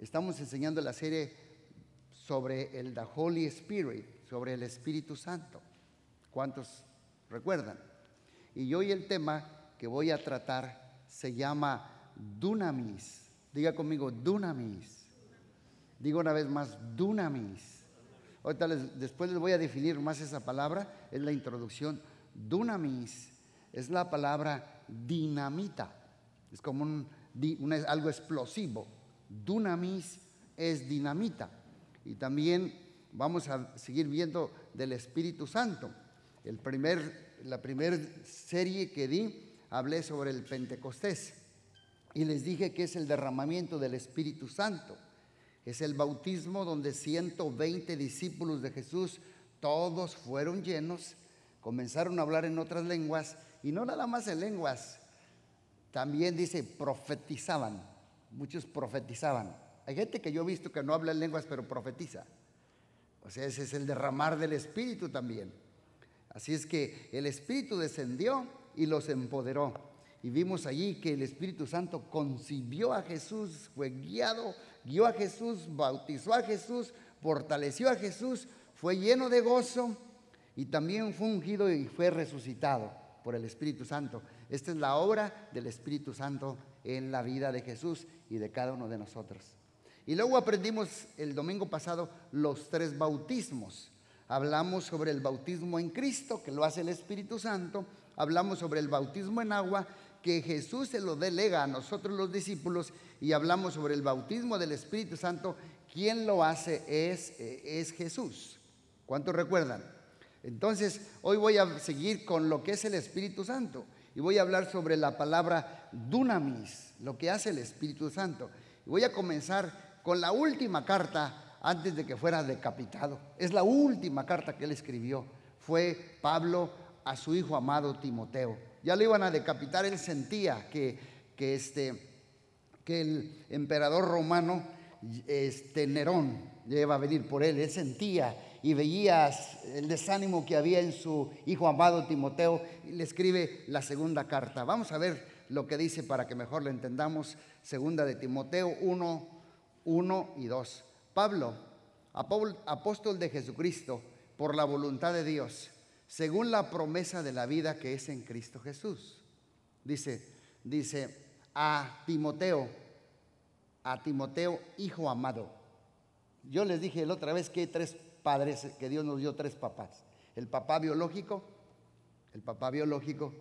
Estamos enseñando la serie sobre el The Holy Spirit, sobre el Espíritu Santo. ¿Cuántos recuerdan? Y hoy el tema que voy a tratar se llama Dunamis. Diga conmigo, Dunamis. Digo una vez más, Dunamis. Ahorita después les voy a definir más esa palabra, es la introducción. Dunamis es la palabra dinamita, es como algo explosivo. Dunamis es dinamita. Y también vamos a seguir viendo del Espíritu Santo. El primer, la primera serie que di, hablé sobre el Pentecostés y les dije que es el derramamiento del Espíritu Santo. Es el bautismo donde 120 discípulos de Jesús, todos fueron llenos, comenzaron a hablar en otras lenguas y no nada más en lenguas, también dice profetizaban, muchos profetizaban. Hay gente que yo he visto que no habla en lenguas pero profetiza. O sea, ese es el derramar del Espíritu también. Así es que el Espíritu descendió y los empoderó. Y vimos allí que el Espíritu Santo concibió a Jesús, fue guiado, guió a Jesús, bautizó a Jesús, fortaleció a Jesús, fue lleno de gozo y también fue ungido y fue resucitado por el Espíritu Santo. Esta es la obra del Espíritu Santo en la vida de Jesús y de cada uno de nosotros. Y luego aprendimos el domingo pasado los tres bautismos. Hablamos sobre el bautismo en Cristo, que lo hace el Espíritu Santo. Hablamos sobre el bautismo en agua, que Jesús se lo delega a nosotros los discípulos. Y hablamos sobre el bautismo del Espíritu Santo. Quien lo hace es, es Jesús. ¿Cuántos recuerdan? Entonces, hoy voy a seguir con lo que es el Espíritu Santo y voy a hablar sobre la palabra dunamis, lo que hace el Espíritu Santo. Y voy a comenzar con la última carta antes de que fuera decapitado. Es la última carta que él escribió. Fue Pablo a su hijo amado Timoteo. Ya lo iban a decapitar, él sentía que, que, este, que el emperador romano, este, Nerón, iba a venir por él. Él sentía y veías el desánimo que había en su hijo amado Timoteo le escribe la segunda carta. Vamos a ver lo que dice para que mejor lo entendamos. Segunda de Timoteo 1, 1 y 2. Pablo, apóstol de Jesucristo, por la voluntad de Dios, según la promesa de la vida que es en Cristo Jesús. Dice, dice a Timoteo, a Timoteo, hijo amado. Yo les dije la otra vez que hay tres padres, que Dios nos dio tres papás. El papá biológico, el papá biológico,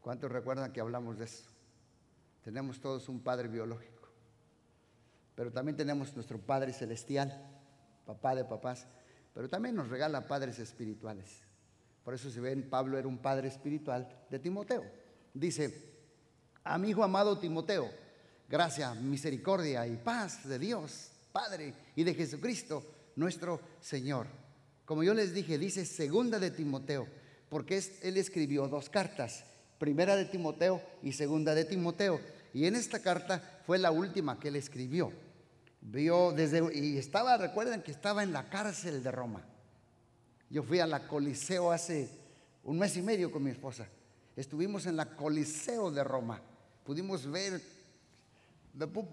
¿cuántos recuerdan que hablamos de eso? Tenemos todos un padre biológico, pero también tenemos nuestro Padre celestial, papá de papás, pero también nos regala padres espirituales. Por eso se ven, Pablo era un padre espiritual de Timoteo. Dice, a mi hijo amado Timoteo, gracia, misericordia y paz de Dios, Padre, y de Jesucristo, nuestro Señor. Como yo les dije, dice segunda de Timoteo, porque él escribió dos cartas, primera de Timoteo y segunda de Timoteo. Y en esta carta fue la última que él escribió. Vio desde, y estaba, recuerden que estaba en la cárcel de Roma. Yo fui a la Coliseo hace un mes y medio con mi esposa. Estuvimos en la Coliseo de Roma. Pudimos ver,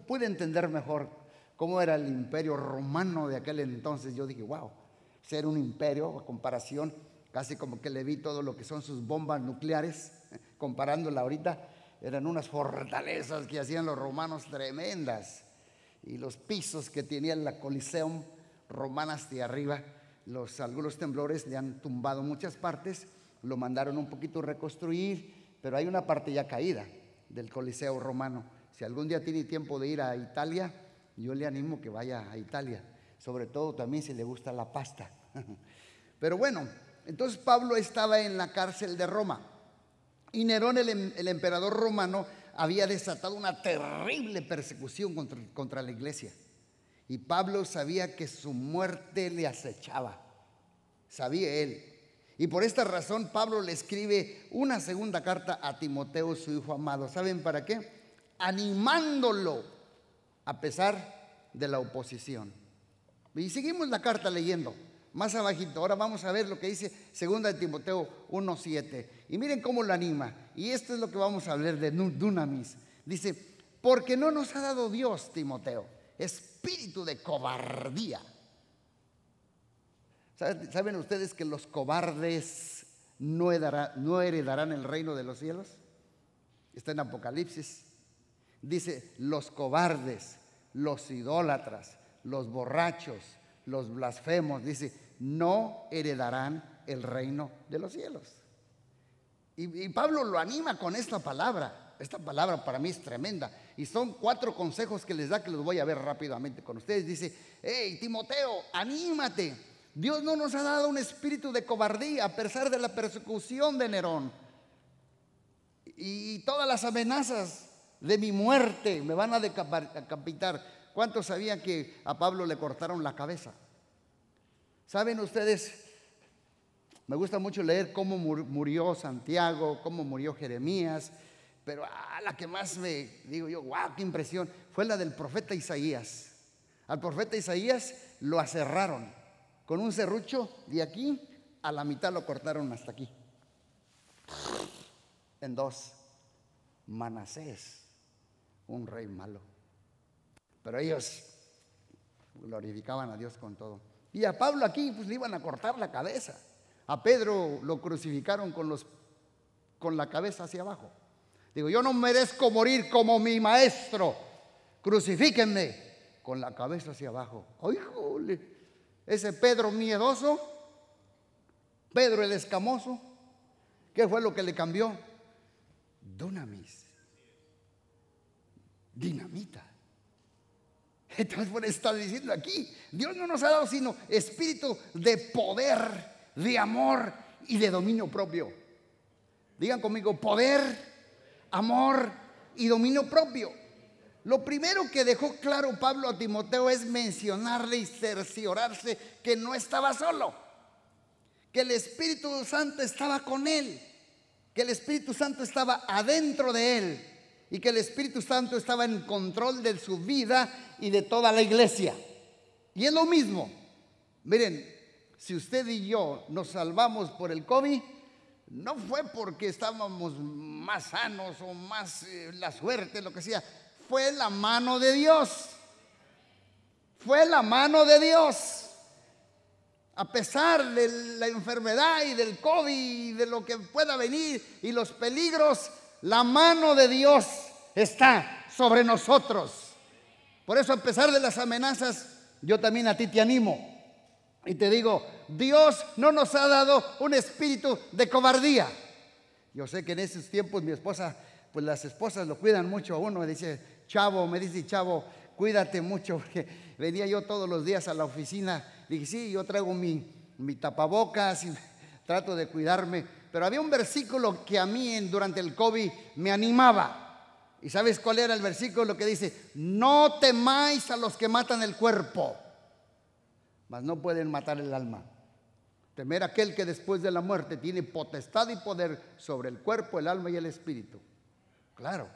pude entender mejor cómo era el imperio romano de aquel entonces. Yo dije, wow, ser un imperio a comparación, casi como que le vi todo lo que son sus bombas nucleares, comparándola ahorita, eran unas fortalezas que hacían los romanos tremendas. Y los pisos que tenía la Coliseum romana hasta arriba, los, algunos temblores le han tumbado muchas partes, lo mandaron un poquito reconstruir, pero hay una parte ya caída del Coliseo romano. Si algún día tiene tiempo de ir a Italia, yo le animo que vaya a Italia, sobre todo también si le gusta la pasta. Pero bueno, entonces Pablo estaba en la cárcel de Roma y Nerón, el, em, emperador romano, había desatado una terrible persecución contra, contra la iglesia. Y Pablo sabía que su muerte le acechaba. Sabía él. Y por esta razón Pablo le escribe una segunda carta a Timoteo, su hijo amado. ¿Saben para qué? Animándolo a pesar de la oposición. Y seguimos la carta leyendo. Más abajito, ahora vamos a ver lo que dice 2 de Timoteo 1.7. Y miren cómo lo anima. Y esto es lo que vamos a hablar de Dunamis. Dice, porque no nos ha dado Dios, Timoteo. espíritu de cobardía. ¿Saben ustedes que los cobardes no heredarán, el reino de los cielos? Está en Apocalipsis. Dice, los cobardes, los idólatras, los borrachos, los blasfemos, dice, no heredarán el reino de los cielos. Y, Pablo lo anima con esta palabra. Esta palabra para mí es tremenda. Y son cuatro consejos que les da que los voy a ver rápidamente con ustedes. Dice, hey, Timoteo, anímate Dios no nos ha dado un espíritu de cobardía a pesar de la persecución de Nerón. Y todas las amenazas de mi muerte me van a decapitar. ¿Cuántos sabían que a Pablo le cortaron la cabeza? ¿Saben ustedes? Me gusta mucho leer cómo murió Santiago, cómo murió Jeremías, pero a la que más me digo yo, wow, qué impresión, fue la del profeta Isaías. Al profeta Isaías lo aserraron con un serrucho de aquí a la mitad lo cortaron hasta aquí. En dos. Manasés, un rey malo. Pero ellos glorificaban a Dios con todo. Y a Pablo aquí pues le iban a cortar la cabeza. A Pedro lo crucificaron con, los, con la cabeza hacia abajo. Digo, yo no merezco morir como mi maestro. Crucifíquenme con la cabeza hacia abajo. ¡Ay, jole! Ese Pedro miedoso, Pedro el escamoso, ¿qué fue lo que le cambió? Dunamis, dinamita. Entonces, por está diciendo aquí, Dios no nos ha dado sino espíritu de poder, de amor y de dominio propio. Digan conmigo, poder, amor y dominio propio. Lo primero que dejó claro Pablo a Timoteo es mencionarle y cerciorarse que no estaba solo, que el Espíritu Santo estaba con él, que el Espíritu Santo estaba adentro de él y que el Espíritu Santo estaba en control de su vida y de toda la iglesia. Y es lo mismo. Miren, si usted y yo nos salvamos por el COVID, no fue porque estábamos más sanos o más eh, la suerte, lo que sea fue la mano de Dios. Fue la mano de Dios. A pesar de la enfermedad y del COVID y de lo que pueda venir y los peligros, la mano de Dios está sobre nosotros. Por eso a pesar de las amenazas, yo también a ti te animo. Y te digo, Dios no nos ha dado un espíritu de cobardía. Yo sé que en esos tiempos mi esposa, pues las esposas lo cuidan mucho a uno. Me dice, chavo, me dice, chavo, cuídate mucho, porque venía yo todos los días a la oficina. Dije, sí, yo traigo mi, mi tapabocas y trato de cuidarme. Pero había un versículo que a mí durante el COVID me animaba. ¿Y sabes cuál era el versículo? Lo que dice, no temáis a los que matan el cuerpo, mas no pueden matar el alma. Temer aquel que después de la muerte tiene potestad y poder sobre el cuerpo, el alma y el espíritu. Claro,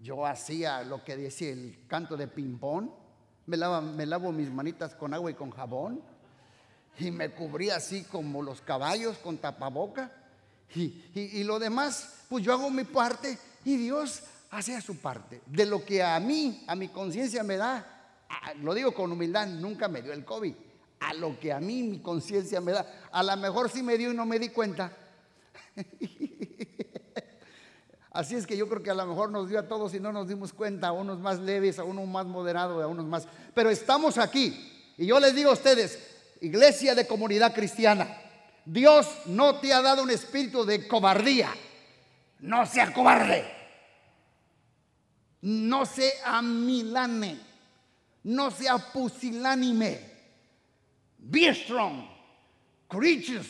yo hacía lo que decía el canto de ping-pong. Me lavo, me lavo mis manitas con agua y con jabón. Y me cubría así como los caballos con tapaboca. Y, lo demás, pues yo hago mi parte y Dios hace su parte. De lo que a mí, a mi conciencia me da, lo digo con humildad, nunca me dio el COVID. A lo que a mí mi conciencia me da, a lo mejor sí me dio y no me di cuenta. Así es que yo creo que a lo mejor nos dio a todos y no nos dimos cuenta, a unos más leves, a unos más moderados, a unos más. Pero estamos aquí. Y yo les digo a ustedes, iglesia de comunidad cristiana, Dios no te ha dado un espíritu de cobardía. No sea cobarde. No sea milane. No sea pusilánime. Be strong. Courageous.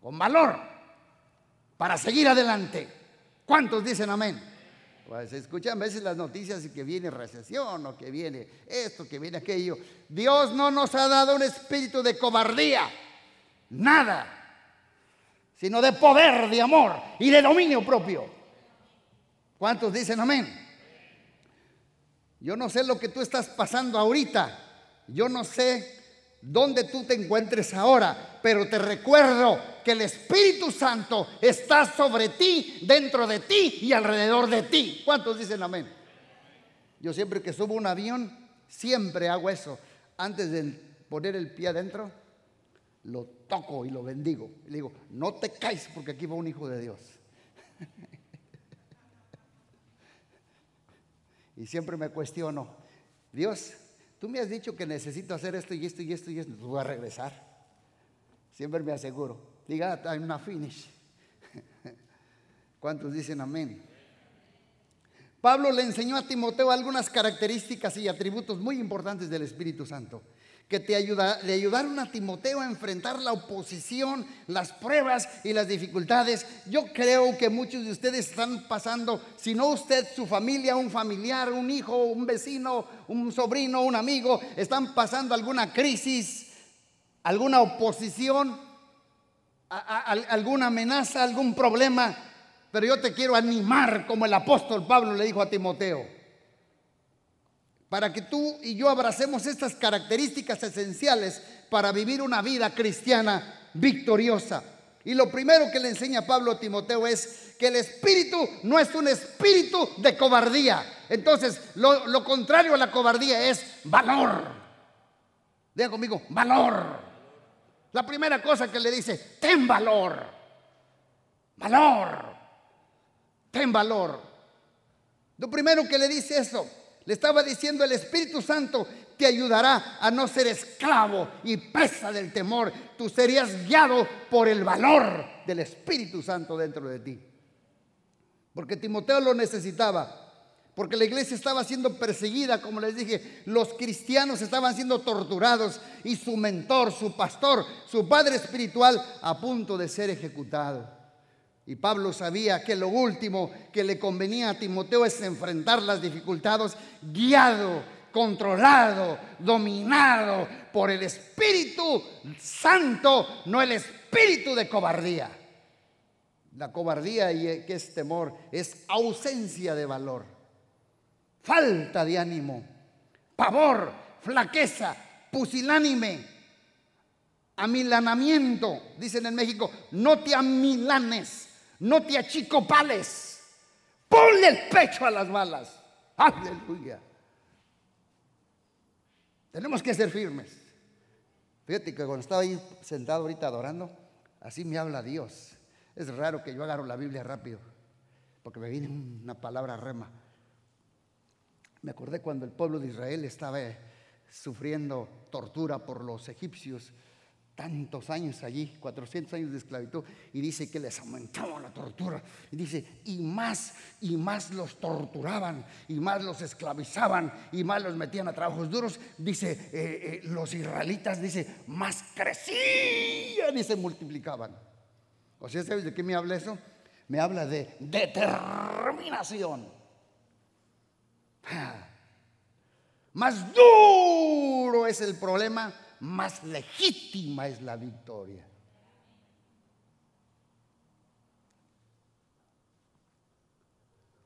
Con valor. Para seguir adelante. ¿Cuántos dicen amén? Pues escuchan a veces las noticias y que viene recesión o que viene esto, que viene aquello. Dios no nos ha dado un espíritu de cobardía, nada, sino de poder, de amor y de dominio propio. ¿Cuántos dicen amén? Yo no sé lo que tú estás pasando ahorita. Yo no sé dónde tú te encuentres ahora, pero te recuerdo que el Espíritu Santo está sobre ti, dentro de ti y alrededor de ti. ¿Cuántos dicen amén? Yo siempre que subo un avión, siempre hago eso. Antes de poner el pie adentro, lo y lo bendigo. Le digo, no te caes porque aquí va un hijo de Dios. y siempre me cuestiono, Dios, tú me has dicho que necesito hacer esto y esto y esto y esto, voy a regresar. Siempre me aseguro. Diga, hay una finish. ¿Cuántos dicen amén? Pablo le enseñó a Timoteo algunas características y atributos muy importantes del Espíritu Santo que te ayuda, le ayudaron a Timoteo a enfrentar la oposición, las pruebas y las dificultades. Yo creo que muchos de ustedes están pasando, si no usted, su familia, un familiar, un hijo, un vecino, un sobrino, un amigo, están pasando alguna crisis, alguna oposición, alguna amenaza, algún problema. Pero yo te quiero animar como el apóstol Pablo le dijo a Timoteo para que tú y yo abracemos estas características esenciales para vivir una vida cristiana victoriosa. Y lo primero que le enseña Pablo a Timoteo es que el espíritu no es un espíritu de cobardía. Entonces, lo, contrario a la cobardía es valor. Diga conmigo, valor. La primera cosa que le dice, ten valor. Valor. Ten valor. Lo primero que le dice eso, le estaba diciendo el Espíritu Santo te ayudará a no ser esclavo y presa del temor. Tú serías guiado por el valor del Espíritu Santo dentro de ti. Porque Timoteo lo necesitaba. Porque la iglesia estaba siendo perseguida, como les dije, los cristianos estaban siendo torturados y su mentor, su pastor, su padre espiritual a punto de ser ejecutado. Y Pablo sabía que lo último que le convenía a Timoteo es enfrentar las dificultades guiado, controlado, dominado por el Espíritu Santo, no el espíritu de cobardía. La cobardía, y que es temor, es ausencia de valor, falta de ánimo, pavor, flaqueza, pusilánime, amilanamiento, dicen en México, no te amilanes no te achicopales. Ponle el pecho a las balas. Aleluya. Tenemos que ser firmes. Fíjate que cuando estaba ahí sentado ahorita adorando, así me habla Dios. Es raro que yo agarro la Biblia rápido, porque me viene una palabra rema. Me acordé cuando el pueblo de Israel estaba sufriendo tortura por los egipcios tantos años allí, 400 años de esclavitud, y dice que les aumentaba la tortura. Y dice, y más, y más los torturaban, y más los esclavizaban, y más los metían a trabajos duros. Dice, eh, eh, los israelitas, dice, más crecían y se multiplicaban. O sea, ¿sabes de qué me habla eso? Me habla de determinación. Ah. Más duro es el problema más legítima es la victoria.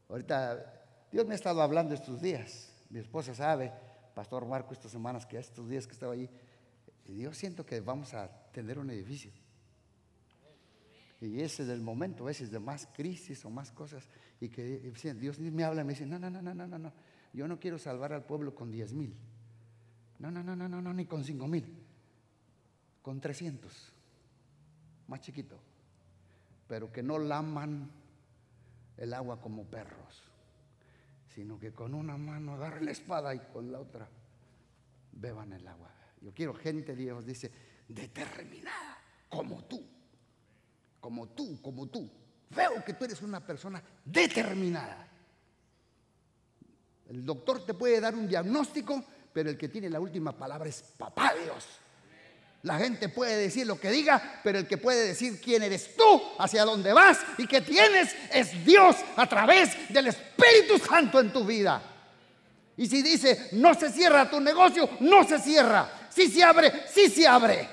Ahorita Dios me ha estado hablando estos días. Mi esposa sabe, Pastor Marco, estas semanas que estos días que estaba allí, y yo siento que vamos a tener un edificio. Y ese es el momento, ese es de más crisis o más cosas. Y que Dios me habla y me dice, no, no, no, no, no, no, yo no quiero salvar al pueblo con diez mil. No, no, no, no, no, no, ni con cinco mil. Con 300. Más chiquito. Pero que no laman el agua como perros. Sino que con una mano agarren la espada y con la otra beban el agua. Yo quiero gente, Dios dice, determinada, como tú. Como tú, como tú. Veo que tú eres una persona determinada. El doctor te puede dar un diagnóstico pero el que tiene la última palabra es papá Dios. La gente puede decir lo que diga, pero el que puede decir quién eres tú, hacia dónde vas y qué tienes es Dios a través del Espíritu Santo en tu vida. Y si dice, no se cierra tu negocio, no se cierra. Si se abre, sí se abre.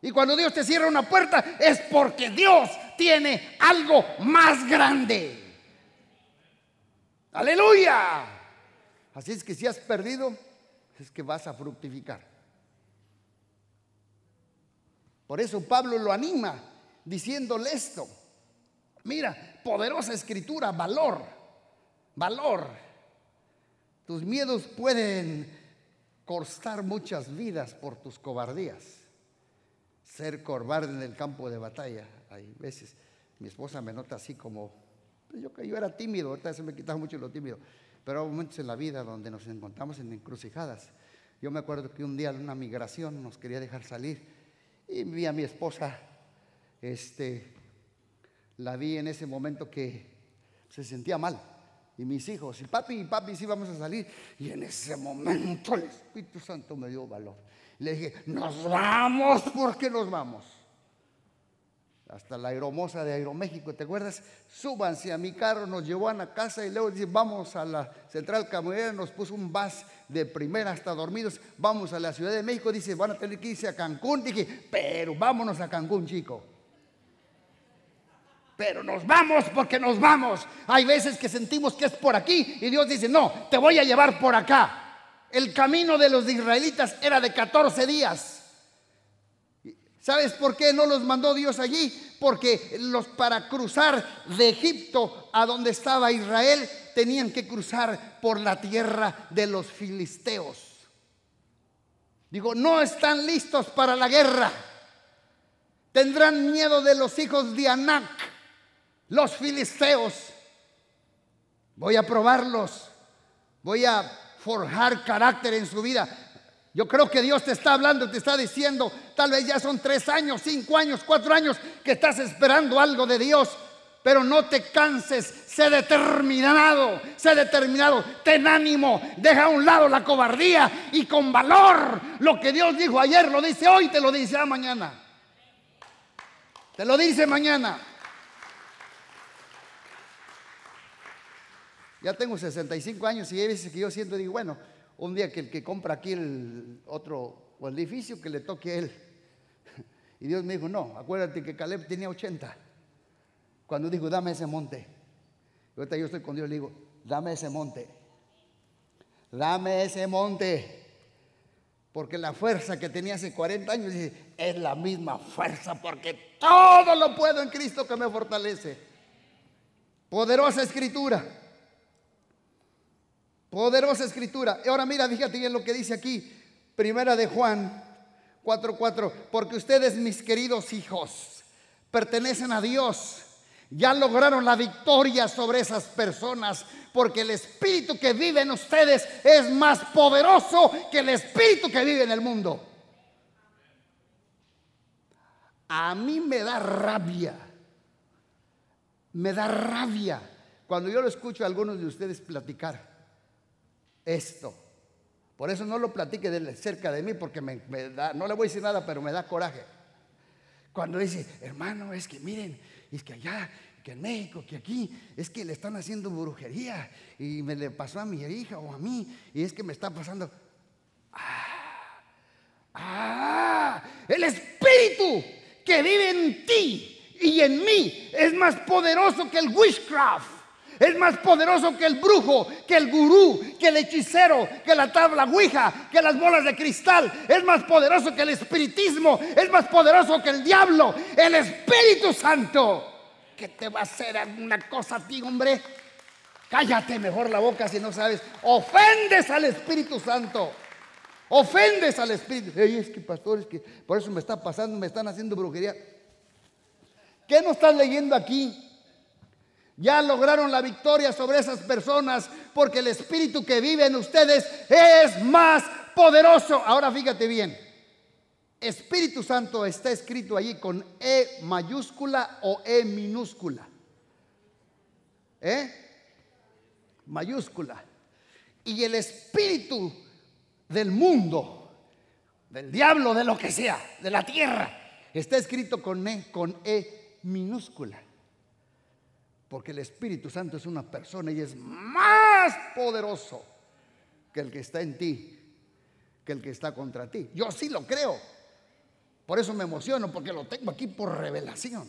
Y cuando Dios te cierra una puerta es porque Dios tiene algo más grande. Aleluya. Así es que si has perdido, es que vas a fructificar. Por eso Pablo lo anima diciéndole esto. Mira, poderosa escritura, valor, valor. Tus miedos pueden costar muchas vidas por tus cobardías. Ser cobarde en el campo de batalla. Hay veces, mi esposa me nota así como, pues yo, yo era tímido, ahorita se me quitaba mucho lo tímido, pero hay momentos en la vida donde nos encontramos en encrucijadas. Yo me acuerdo que un día en una migración nos quería dejar salir y vi a mi esposa, este, la vi en ese momento que se sentía mal y mis hijos, y papi, y papi, sí vamos a salir. Y en ese momento el Espíritu Santo me dio valor. Le dije, nos vamos, porque nos vamos? Hasta la aeromosa de Aeroméxico, ¿te acuerdas? Súbanse a mi carro, nos llevó a la casa y luego dice, vamos a la central camionera, nos puso un bus de primera hasta dormidos, vamos a la Ciudad de México, dice, van a tener que irse a Cancún. Dije, pero vámonos a Cancún, chico pero nos vamos porque nos vamos. Hay veces que sentimos que es por aquí y Dios dice, no, te voy a llevar por acá. El camino de los israelitas era de 14 días. ¿Sabes por qué no los mandó Dios allí? Porque los para cruzar de Egipto a donde estaba Israel tenían que cruzar por la tierra de los filisteos. Digo, no están listos para la guerra. Tendrán miedo de los hijos de Anac los filisteos. Voy a probarlos. Voy a forjar carácter en su vida. Yo creo que Dios te está hablando, te está diciendo, tal vez ya son tres años, cinco años, cuatro años que estás esperando algo de Dios, pero no te canses, sé determinado, sé determinado, ten ánimo, deja a un lado la cobardía y con valor lo que Dios dijo ayer lo dice hoy, te lo dice mañana. Te lo dice mañana. Ya tengo 65 años y hay veces que yo siento, digo, bueno, un día que el que compra aquí el otro o el edificio que le toque a él. Y Dios me dijo, no, acuérdate que Caleb tenía 80. Cuando dijo, dame ese monte. Y ahorita yo estoy con Dios le digo, dame ese monte. Dame ese monte. Porque la fuerza que tenía hace 40 años es la misma fuerza porque todo lo puedo en Cristo que me fortalece. Poderosa escritura. Poderosa escritura. Y ahora mira, fíjate bien lo que dice aquí, primera de Juan 4:4, porque ustedes, mis queridos hijos, pertenecen a Dios. Ya lograron la victoria sobre esas personas, porque el espíritu que vive en ustedes es más poderoso que el espíritu que vive en el mundo. A mí me da rabia, me da rabia cuando yo lo escucho a algunos de ustedes platicar esto. Por eso no lo platique cerca de mí, porque me, da, no le voy a decir nada, pero me da coraje. Cuando dice, hermano, es que miren, es que allá, que en México, que aquí, es que le están haciendo brujería y me le pasó a mi hija o a mí, y es que me está pasando. Ah, ah, el espíritu que vive en ti y en mí es más poderoso que el witchcraft. Es más poderoso que el brujo, que el gurú, que el hechicero, que la tabla ouija, que las bolas de cristal. Es más poderoso que el espiritismo. Es más poderoso que el diablo. El Espíritu Santo. ¿Qué te va a hacer una cosa a ti, hombre? Cállate mejor la boca si no sabes. Ofendes al Espíritu Santo. Ofendes al Espíritu. Ey, es que pastores, que por eso me está pasando, me están haciendo brujería. ¿Qué no estás leyendo aquí? Ya lograron la victoria sobre esas personas porque el espíritu que vive en ustedes es más poderoso. Ahora fíjate bien. Espíritu Santo está escrito allí con E mayúscula o E minúscula. ¿Eh? Mayúscula. Y el espíritu del mundo, del diablo, de lo que sea, de la tierra, está escrito con E, con E minúscula. Porque el Espíritu Santo es una persona y es más poderoso que el que está en ti, que el que está contra ti. Yo sí lo creo. Por eso me emociono, porque lo tengo aquí por revelación.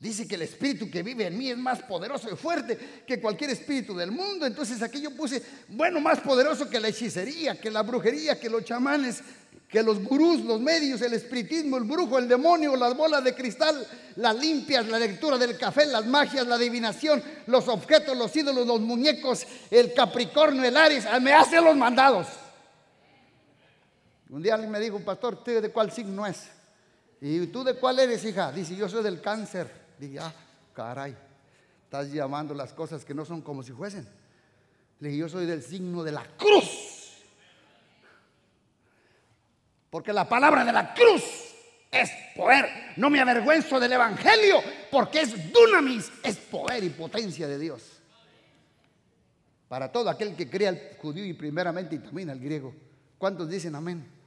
Dice que el espíritu que vive en mí es más poderoso y fuerte que cualquier espíritu del mundo. Entonces aquí yo puse, bueno, más poderoso que la hechicería, que la brujería, que los chamanes, que los gurús, los medios, el espiritismo, el brujo, el demonio, las bolas de cristal, las limpias, la lectura del café, las magias, la adivinación, los objetos, los ídolos, los muñecos, el capricornio, el aries, ah, me hace los mandados. Un día alguien me dijo, pastor, ¿usted de cuál signo es? ¿Y tú de cuál eres, hija? Dice, yo soy del cáncer. Dije, ah, caray, estás llamando las cosas que no son como si fuesen. Le dije, yo soy del signo de la cruz. Porque la palabra de la cruz es poder. No me avergüenzo del evangelio porque es dunamis, es poder y potencia de Dios. Para todo aquel que crea al judío y primeramente y también al griego. ¿Cuántos dicen amén?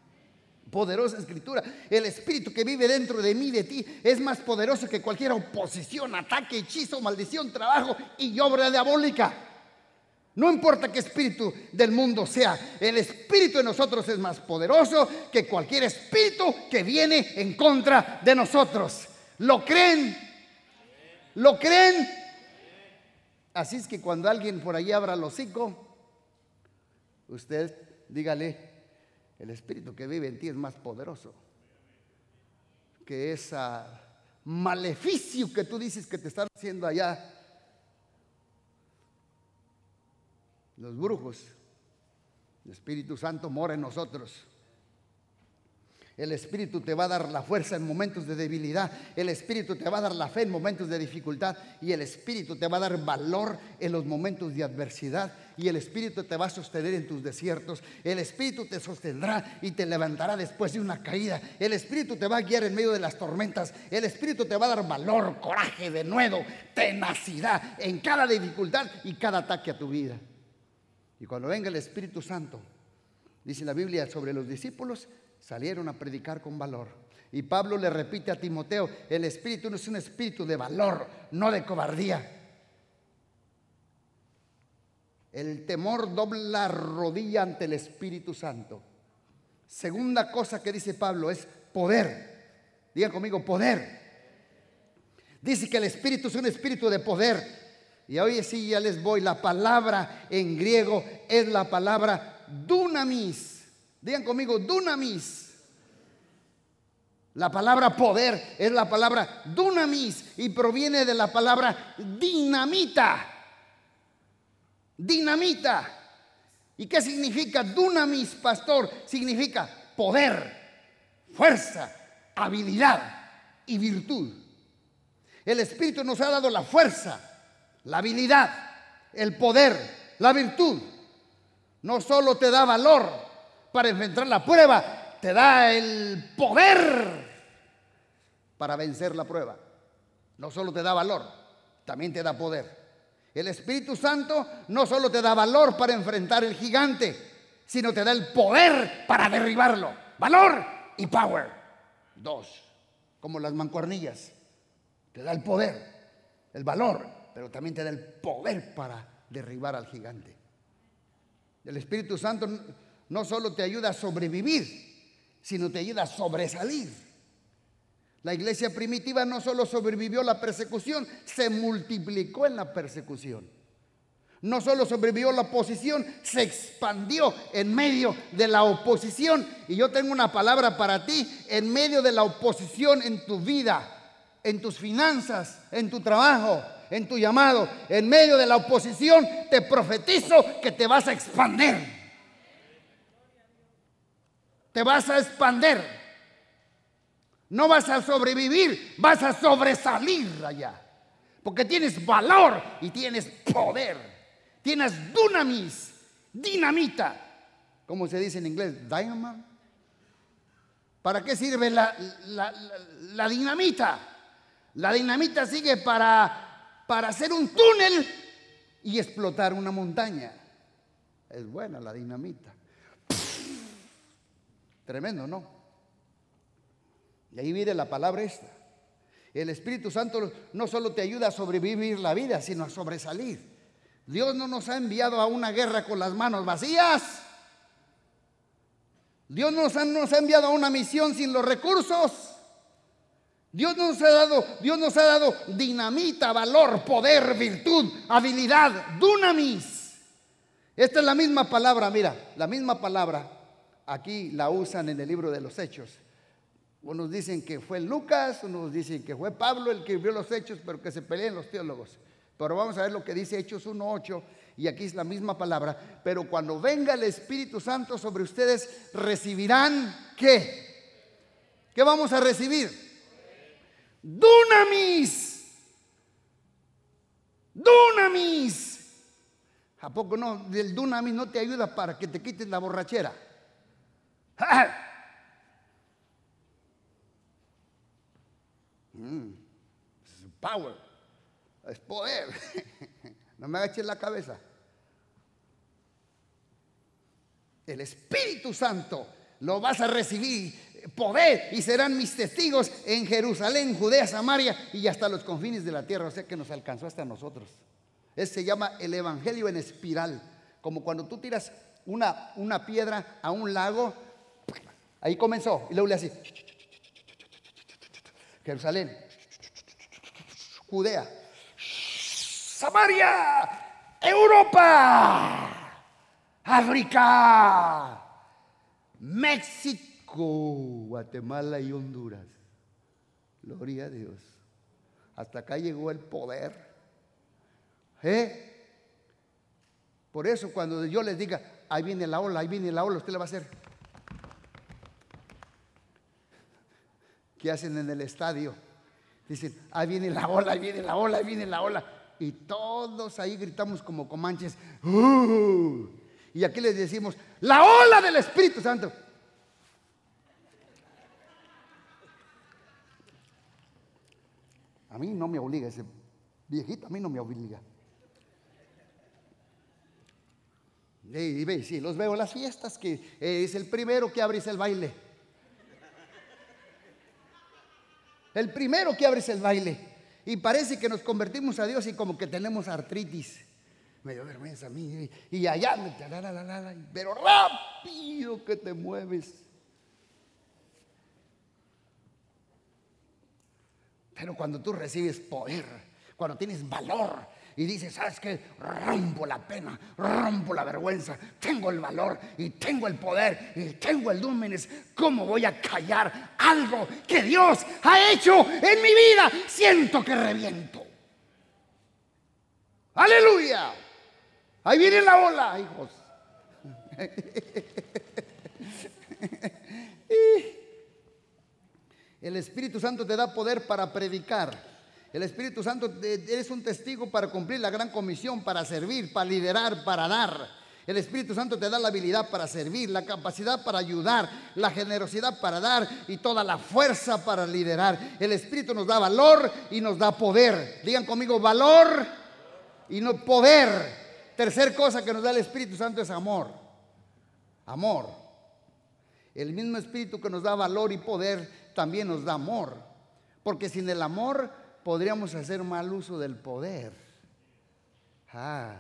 poderosa escritura. El espíritu que vive dentro de mí, de ti, es más poderoso que cualquier oposición, ataque, hechizo, maldición, trabajo y obra diabólica. No importa qué espíritu del mundo sea, el espíritu de nosotros es más poderoso que cualquier espíritu que viene en contra de nosotros. ¿Lo creen? ¿Lo creen? Así es que cuando alguien por ahí abra el hocico, usted dígale, el espíritu que vive en ti es más poderoso que ese maleficio que tú dices que te están haciendo allá. Los brujos, el Espíritu Santo mora en nosotros. El Espíritu te va a dar la fuerza en momentos de debilidad. El Espíritu te va a dar la fe en momentos de dificultad. Y el Espíritu te va a dar valor en los momentos de adversidad. Y el Espíritu te va a sostener en tus desiertos. El Espíritu te sostendrá y te levantará después de una caída. El Espíritu te va a guiar en medio de las tormentas. El Espíritu te va a dar valor, coraje, denuedo, tenacidad en cada dificultad y cada ataque a tu vida. Y cuando venga el Espíritu Santo, dice la Biblia sobre los discípulos, salieron a predicar con valor. Y Pablo le repite a Timoteo, el espíritu no es un espíritu de valor, no de cobardía. El temor dobla rodilla ante el Espíritu Santo. Segunda cosa que dice Pablo es poder. Digan conmigo, poder. Dice que el Espíritu es un espíritu de poder. Y hoy sí ya les voy. La palabra en griego es la palabra dunamis. Digan conmigo, dunamis. La palabra poder es la palabra dunamis y proviene de la palabra dinamita. Dinamita. ¿Y qué significa dunamis, pastor? Significa poder, fuerza, habilidad y virtud. El Espíritu nos ha dado la fuerza, la habilidad, el poder, la virtud. No solo te da valor, para enfrentar la prueba, te da el poder para vencer la prueba. No solo te da valor, también te da poder. El Espíritu Santo no solo te da valor para enfrentar el gigante, sino te da el poder para derribarlo. Valor y power. Dos, como las mancuernillas. Te da el poder, el valor, pero también te da el poder para derribar al gigante. El Espíritu Santo no solo te ayuda a sobrevivir, sino te ayuda a sobresalir. La iglesia primitiva no solo sobrevivió la persecución, se multiplicó en la persecución. No solo sobrevivió la oposición, se expandió en medio de la oposición. Y yo tengo una palabra para ti, en medio de la oposición en tu vida, en tus finanzas, en tu trabajo, en tu llamado, en medio de la oposición, te profetizo que te vas a expandir te vas a expander. No vas a sobrevivir, vas a sobresalir allá. Porque tienes valor y tienes poder. Tienes dunamis, dinamita. ¿Cómo se dice en inglés? Dynamite. ¿Para qué sirve la, la, dinamita? La dinamita sigue para, para hacer un túnel y explotar una montaña. Es buena la dinamita. Tremendo, ¿no? Y ahí viene la palabra esta. El Espíritu Santo no solo te ayuda a sobrevivir la vida, sino a sobresalir. Dios no nos ha enviado a una guerra con las manos vacías. Dios nos ha, nos ha enviado a una misión sin los recursos. Dios nos ha dado, Dios nos ha dado dinamita, valor, poder, virtud, habilidad, dunamis. Esta es la misma palabra, mira, la misma palabra aquí la usan en el libro de los Hechos. Unos dicen que fue Lucas, unos dicen que fue Pablo el que vio los hechos, pero que se peleen los teólogos. Pero vamos a ver lo que dice Hechos 1.8 Y aquí es la misma palabra. Pero cuando venga el Espíritu Santo sobre ustedes, recibirán qué? ¿Qué vamos a recibir? Dunamis. Dunamis. ¿A poco no? El dunamis no te ayuda para que te quites la borrachera. Mm, es power, es poder. No me agaches la cabeza. El Espíritu Santo lo vas a recibir poder y serán mis testigos en Jerusalén, Judea, Samaria y hasta los confines de la tierra. O sea que nos alcanzó hasta nosotros. Ese se llama el Evangelio en espiral. Como cuando tú tiras una, una piedra a un lago, ahí comenzó. Y luego le hace Jerusalén, Judea, Samaria, Europa, África, México, Guatemala y Honduras. Gloria a Dios. Hasta acá llegó el poder. ¿Eh? Por eso cuando yo les diga, ahí viene la ola, ahí viene la ola, usted le va a hacer. ¿Qué hacen en el estadio? Dicen, ahí viene la ola, ahí viene la ola, ahí viene la ola. Y todos ahí gritamos como comanches. ¡Uh! Y aquí les decimos, la ola del Espíritu Santo. A mí no me obliga ese viejito, a mí no me obliga. Y ve, sí, los veo en las fiestas, que es el primero que abre el baile. El primero que abres el baile. Y parece que nos convertimos a Dios y como que tenemos artritis. Me dio vergüenza a mí. Y allá, pero rápido que te mueves. Pero cuando tú recibes poder, cuando tienes valor, y dice, ¿sabes qué? Rompo la pena, rompo la vergüenza, tengo el valor y tengo el poder y tengo el dúmenes. ¿Cómo voy a callar algo que Dios ha hecho en mi vida? Siento que reviento. Aleluya. Ahí viene la ola, hijos. El Espíritu Santo te da poder para predicar. El Espíritu Santo es un testigo para cumplir la gran comisión, para servir, para liderar, para dar. El Espíritu Santo te da la habilidad para servir, la capacidad para ayudar, la generosidad para dar y toda la fuerza para liderar. El Espíritu nos da valor y nos da poder. Digan conmigo, valor y no poder. Tercer cosa que nos da el Espíritu Santo es amor. Amor. El mismo Espíritu que nos da valor y poder también nos da amor. Porque sin el amor podríamos hacer mal uso del poder. Ah,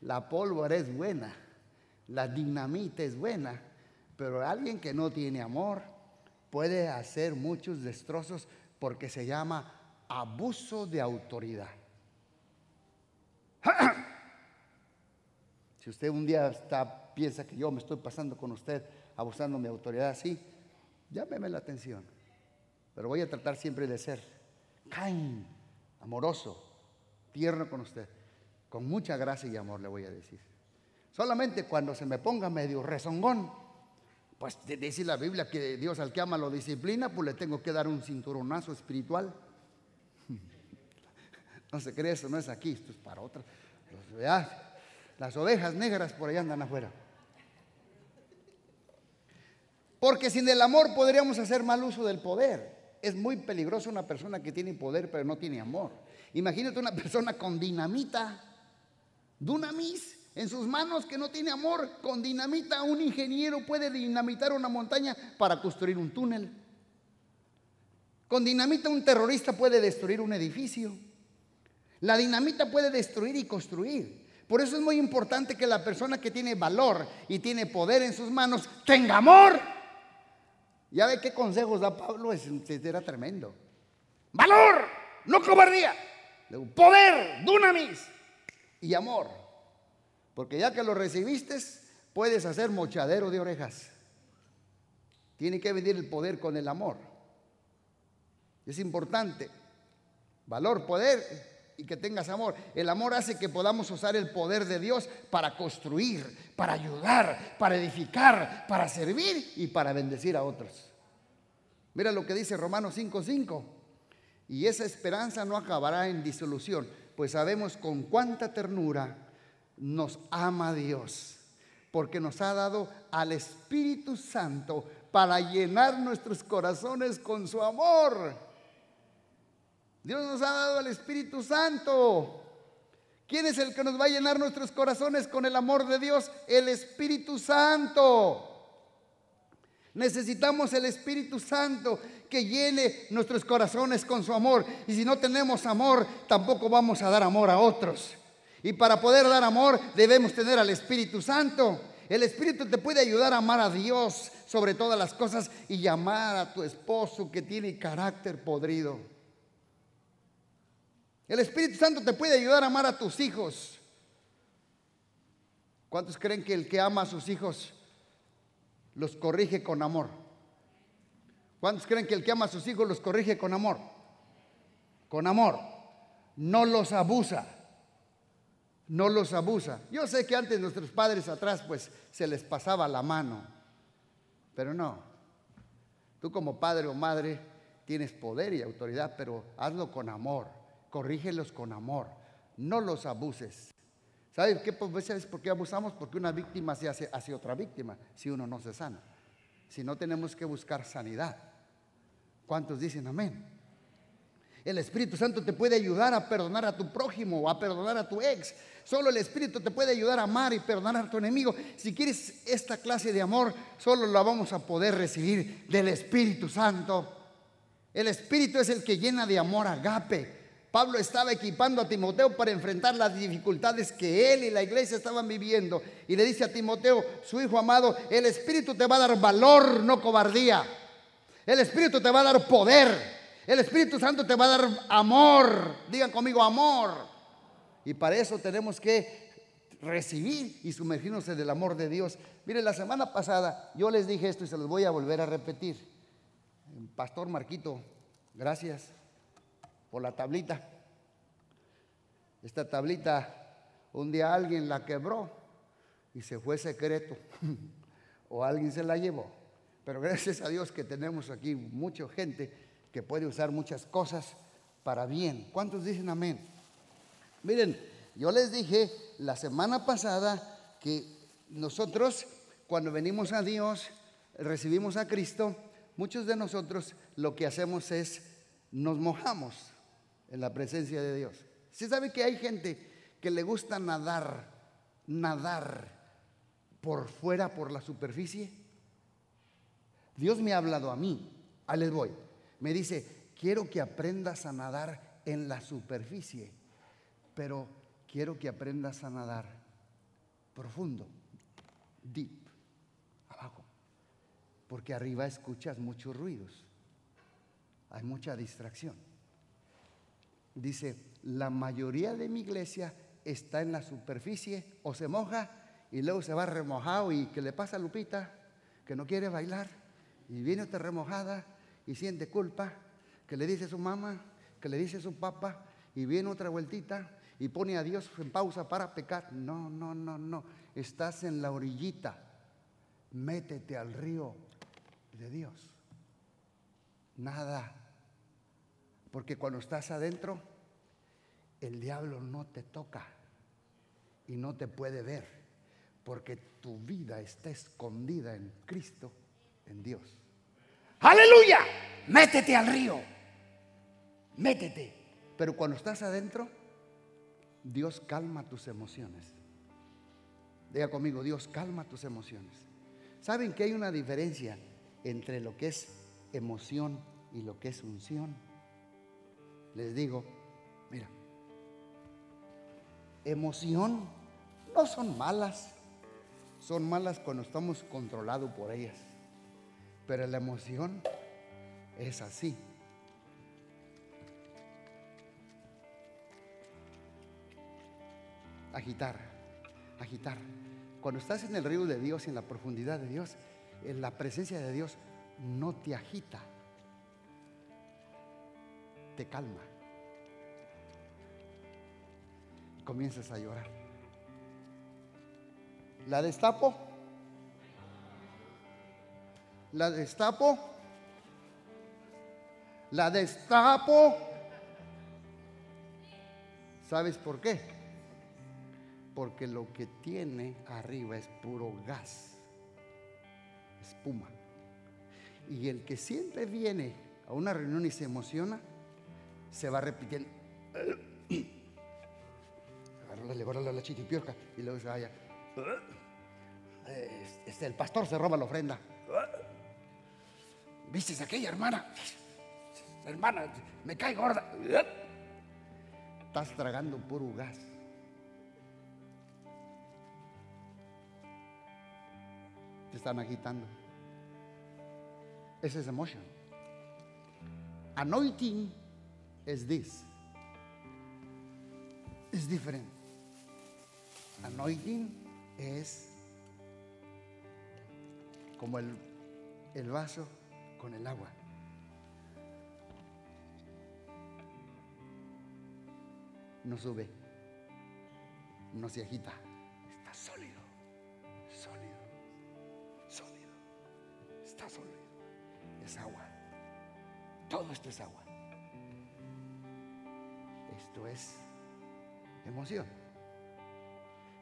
la pólvora es buena, la dinamita es buena, pero alguien que no tiene amor puede hacer muchos destrozos porque se llama abuso de autoridad. Si usted un día está, piensa que yo me estoy pasando con usted abusando de mi autoridad así, llámeme la atención. Pero voy a tratar siempre de ser Cain, amoroso, tierno con usted, con mucha gracia y amor le voy a decir. Solamente cuando se me ponga medio rezongón, pues dice la Biblia que Dios al que ama lo disciplina, pues le tengo que dar un cinturonazo espiritual. No se cree eso, no es aquí, esto es para otras. Las ovejas negras por allá andan afuera. Porque sin el amor podríamos hacer mal uso del poder es muy peligroso una persona que tiene poder pero no tiene amor. Imagínate una persona con dinamita, dunamis, en sus manos que no tiene amor. Con dinamita un ingeniero puede dinamitar una montaña para construir un túnel. Con dinamita un terrorista puede destruir un edificio. La dinamita puede destruir y construir. Por eso es muy importante que la persona que tiene valor y tiene poder en sus manos tenga amor ya ve qué consejos da Pablo, es, era tremendo. Valor, no cobardía. Poder, dunamis y amor. Porque ya que lo recibiste, puedes hacer mochadero de orejas. Tiene que venir el poder con el amor. Es importante. Valor, poder y que tengas amor. El amor hace que podamos usar el poder de Dios para construir, para ayudar, para edificar, para servir y para bendecir a otros. Mira lo que dice Romanos 5:5. Y esa esperanza no acabará en disolución, pues sabemos con cuánta ternura nos ama Dios, porque nos ha dado al Espíritu Santo para llenar nuestros corazones con su amor. Dios nos ha dado al Espíritu Santo. ¿Quién es el que nos va a llenar nuestros corazones con el amor de Dios? El Espíritu Santo. Necesitamos el Espíritu Santo que llene nuestros corazones con su amor. Y si no tenemos amor, tampoco vamos a dar amor a otros. Y para poder dar amor debemos tener al Espíritu Santo. El Espíritu te puede ayudar a amar a Dios sobre todas las cosas y llamar a tu esposo que tiene carácter podrido. El Espíritu Santo te puede ayudar a amar a tus hijos. ¿Cuántos creen que el que ama a sus hijos los corrige con amor? ¿Cuántos creen que el que ama a sus hijos los corrige con amor? Con amor. No los abusa no los abusa. Yo sé que antes nuestros padres atrás pues se les pasaba la mano, pero no. Tú como padre o madre tienes poder y autoridad, pero hazlo con amor, corrígelos con amor, no los abuses. ¿Sabes qué? Pues, ¿Sabes por qué abusamos? Porque una víctima se hace hacia otra víctima si uno no se sana. Si no tenemos que buscar sanidad. ¿Cuántos dicen amén? El Espíritu Santo te puede ayudar a perdonar a tu prójimo o a perdonar a tu ex. Solo el Espíritu te puede ayudar a amar y perdonar a tu enemigo. Si quieres esta clase de amor, solo la vamos a poder recibir del Espíritu Santo. El Espíritu es el que llena de amor agape. Pablo estaba equipando a Timoteo para enfrentar las dificultades que él y la iglesia estaban viviendo. Y le dice a Timoteo, su hijo amado, el Espíritu te va a dar valor, no cobardía. El Espíritu te va a dar poder. El Espíritu Santo te va a dar amor. Digan conmigo, amor. Y para eso tenemos que recibir y sumergirnos en el amor de Dios. Miren, la semana pasada yo les dije esto y se los voy a volver a repetir. Pastor Marquito, gracias por la tablita. Esta tablita, un día alguien la quebró y se fue secreto. o alguien se la llevó. Pero gracias a Dios que tenemos aquí mucha gente que puede usar muchas cosas para bien. ¿Cuántos dicen amén? Miren, yo les dije la semana pasada que nosotros cuando venimos a Dios, recibimos a Cristo, muchos de nosotros lo que hacemos es nos mojamos en la presencia de Dios. ¿Sí sabe que hay gente que le gusta nadar, nadar por fuera, por la superficie? Dios me ha hablado a mí, ahí les voy me dice, quiero que aprendas a nadar en la superficie, pero quiero que aprendas a nadar profundo, deep, abajo, porque arriba escuchas muchos ruidos, hay mucha distracción. Dice, la mayoría de mi iglesia está en la superficie o se moja y luego se va remojado y que le pasa a Lupita, que no quiere bailar y viene otra remojada y siente culpa, que le dice su mamá, que le dice su papá, y viene otra vueltita y pone a Dios en pausa para pecar. No, no, no, no. Estás en la orillita. Métete al río de Dios. Nada. Porque cuando estás adentro, el diablo no te toca y no te puede ver. Porque tu vida está escondida en Cristo, en Dios. Aleluya, métete al río, métete. Pero cuando estás adentro, Dios calma tus emociones. Diga conmigo, Dios calma tus emociones. ¿Saben que hay una diferencia entre lo que es emoción y lo que es unción? Les digo, mira, emoción no son malas, son malas cuando estamos controlados por ellas. Pero la emoción es así. Agitar, agitar. Cuando estás en el río de Dios, en la profundidad de Dios, en la presencia de Dios, no te agita, te calma. comienzas a llorar. La destapo. La destapo. La destapo. ¿Sabes por qué? Porque lo que tiene arriba es puro gas, espuma. Y el que siempre viene a una reunión y se emociona, se va repitiendo. Agárrale, a la chiquipiorca y luego se vaya. Este, el pastor se roba la ofrenda. ¿Viste aquella hermana? Hermana, me cae gorda. Estás tragando puro gas. Te están agitando. Esa es emotion. Anointing is this. Es diferente. Anointing es como el, el vaso con el agua. No sube, no se agita, está sólido, sólido, sólido, está sólido. Es agua. Todo esto es agua. Esto es emoción.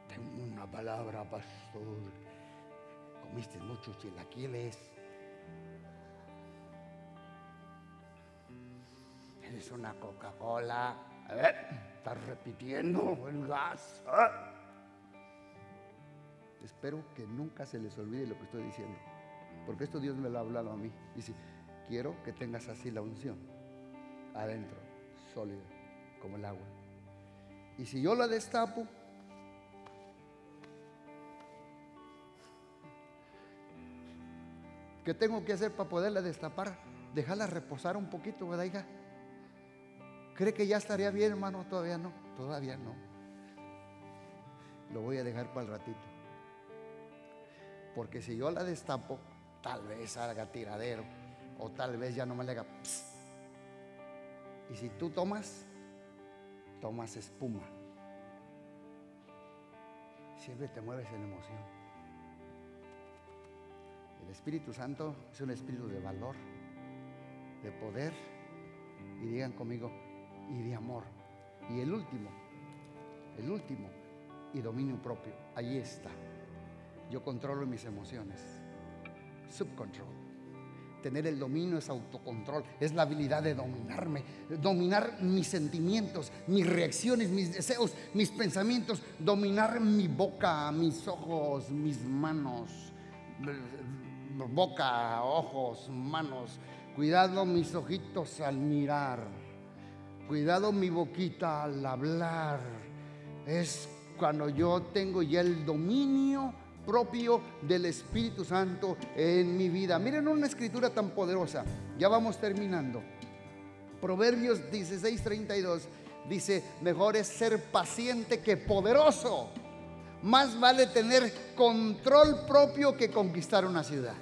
Tengo una palabra, pastor. Comiste muchos chilaquiles. Eres una Coca-Cola. Estás repitiendo el gas. Espero que nunca se les olvide lo que estoy diciendo. Porque esto Dios me lo ha hablado a mí. Dice, quiero que tengas así la unción. Adentro, sólida, como el agua. Y si yo la destapo, ¿qué tengo que hacer para poderla destapar? Dejarla reposar un poquito, ¿verdad, hija? ¿Cree que ya estaría bien, hermano? Todavía no, todavía no. Lo voy a dejar para el ratito. Porque si yo la destapo, tal vez haga tiradero o tal vez ya no me le haga. Y si tú tomas, tomas espuma. Siempre te mueves en emoción. El Espíritu Santo es un espíritu de valor, de poder. Y digan conmigo, y de amor. Y el último, el último, y dominio propio. Ahí está. Yo controlo mis emociones. Subcontrol. Tener el dominio es autocontrol, es la habilidad de dominarme, dominar mis sentimientos, mis reacciones, mis deseos, mis pensamientos, dominar mi boca, mis ojos, mis manos, boca, ojos, manos, cuidado mis ojitos al mirar Cuidado mi boquita al hablar. Es cuando yo tengo ya el dominio propio del Espíritu Santo en mi vida. Miren una escritura tan poderosa. Ya vamos terminando. Proverbios 16:32 dice, mejor es ser paciente que poderoso. Más vale tener control propio que conquistar una ciudad.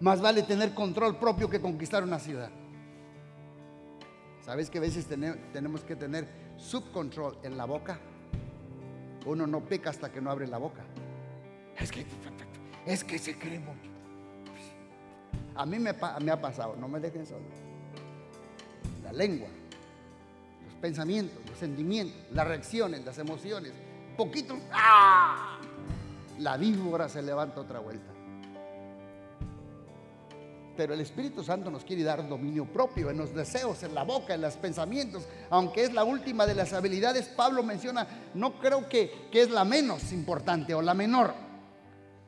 Más vale tener control propio que conquistar una ciudad. ¿Sabes que a veces tenemos que tener subcontrol en la boca? Uno no peca hasta que no abre la boca. Es que, es que se cree mucho. A mí me, me ha pasado, no me dejen solo. La lengua, los pensamientos, los sentimientos, las reacciones, las emociones. Poquito, ¡ah! la víbora se levanta otra vuelta. Pero el Espíritu Santo nos quiere dar dominio propio en los deseos, en la boca, en los pensamientos. Aunque es la última de las habilidades, Pablo menciona, no creo que, que es la menos importante o la menor.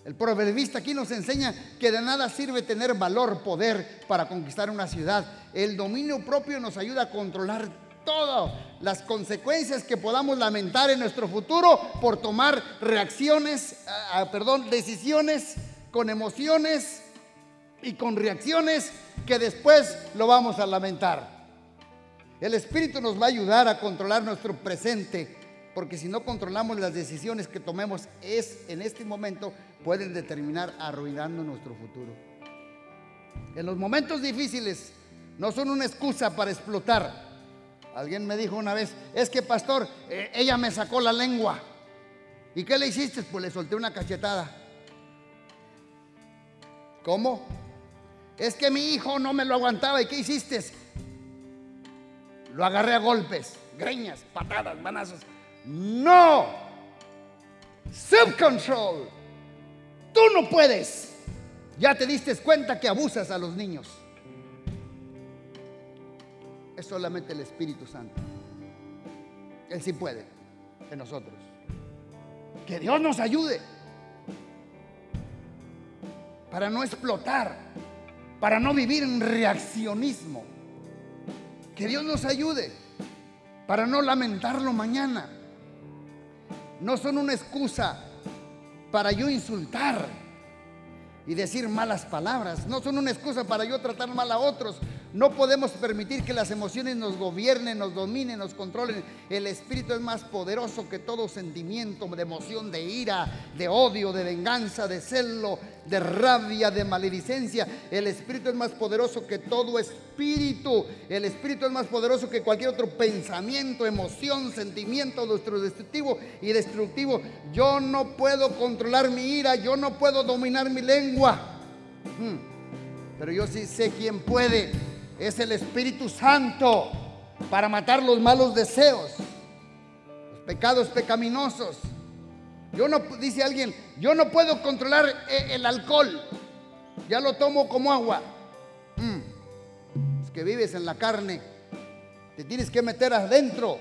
El proverbista aquí nos enseña que de nada sirve tener valor, poder para conquistar una ciudad. El dominio propio nos ayuda a controlar todas las consecuencias que podamos lamentar en nuestro futuro por tomar reacciones, perdón, decisiones con emociones y con reacciones que después lo vamos a lamentar. El Espíritu nos va a ayudar a controlar nuestro presente, porque si no controlamos las decisiones que tomemos es en este momento pueden determinar arruinando nuestro futuro. En los momentos difíciles no son una excusa para explotar, Alguien me dijo una vez, es que pastor, eh, ella me sacó la lengua. ¿Y qué le hiciste? Pues le solté una cachetada. ¿Cómo? Es que mi hijo no me lo aguantaba. ¿Y qué hiciste? Lo agarré a golpes, greñas, patadas, manazos. No. Self-control. Tú no puedes. Ya te diste cuenta que abusas a los niños. Es solamente el Espíritu Santo. Él sí puede en nosotros. Que Dios nos ayude para no explotar, para no vivir en reaccionismo. Que Dios nos ayude para no lamentarlo mañana. No son una excusa para yo insultar y decir malas palabras. No son una excusa para yo tratar mal a otros. No podemos permitir que las emociones nos gobiernen, nos dominen, nos controlen. El espíritu es más poderoso que todo sentimiento de emoción, de ira, de odio, de venganza, de celo, de rabia, de maledicencia. El espíritu es más poderoso que todo espíritu. El espíritu es más poderoso que cualquier otro pensamiento, emoción, sentimiento destructivo y destructivo. Yo no puedo controlar mi ira, yo no puedo dominar mi lengua. Hmm. Pero yo sí sé quién puede es el Espíritu Santo para matar los malos deseos, los pecados pecaminosos. Yo no, dice alguien, yo no puedo controlar e, el alcohol, ya lo tomo como agua. Mm. Es que vives en la carne, te tienes que meter adentro.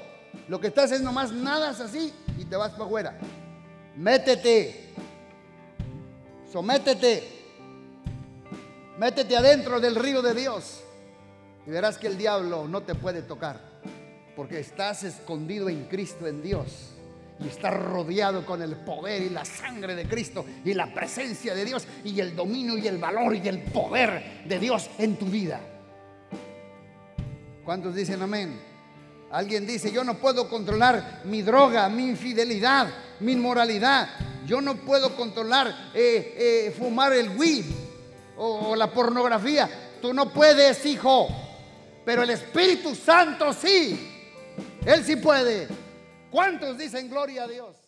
Lo que estás es nomás nadas así y te vas para afuera. Métete, sométete, métete adentro del río de Dios. Y verás que el diablo no te puede tocar, porque estás escondido en Cristo, en Dios. Y estás rodeado con el poder y la sangre de Cristo y la presencia de Dios y el dominio y el valor y el poder de Dios en tu vida. ¿Cuántos dicen amén? Alguien dice, yo no puedo controlar mi droga, mi infidelidad, mi inmoralidad. Yo no puedo controlar eh, eh, fumar el weed o la pornografía. Tú no puedes, hijo. Pero el Espíritu Santo sí. Él sí puede. ¿Cuántos dicen gloria a Dios?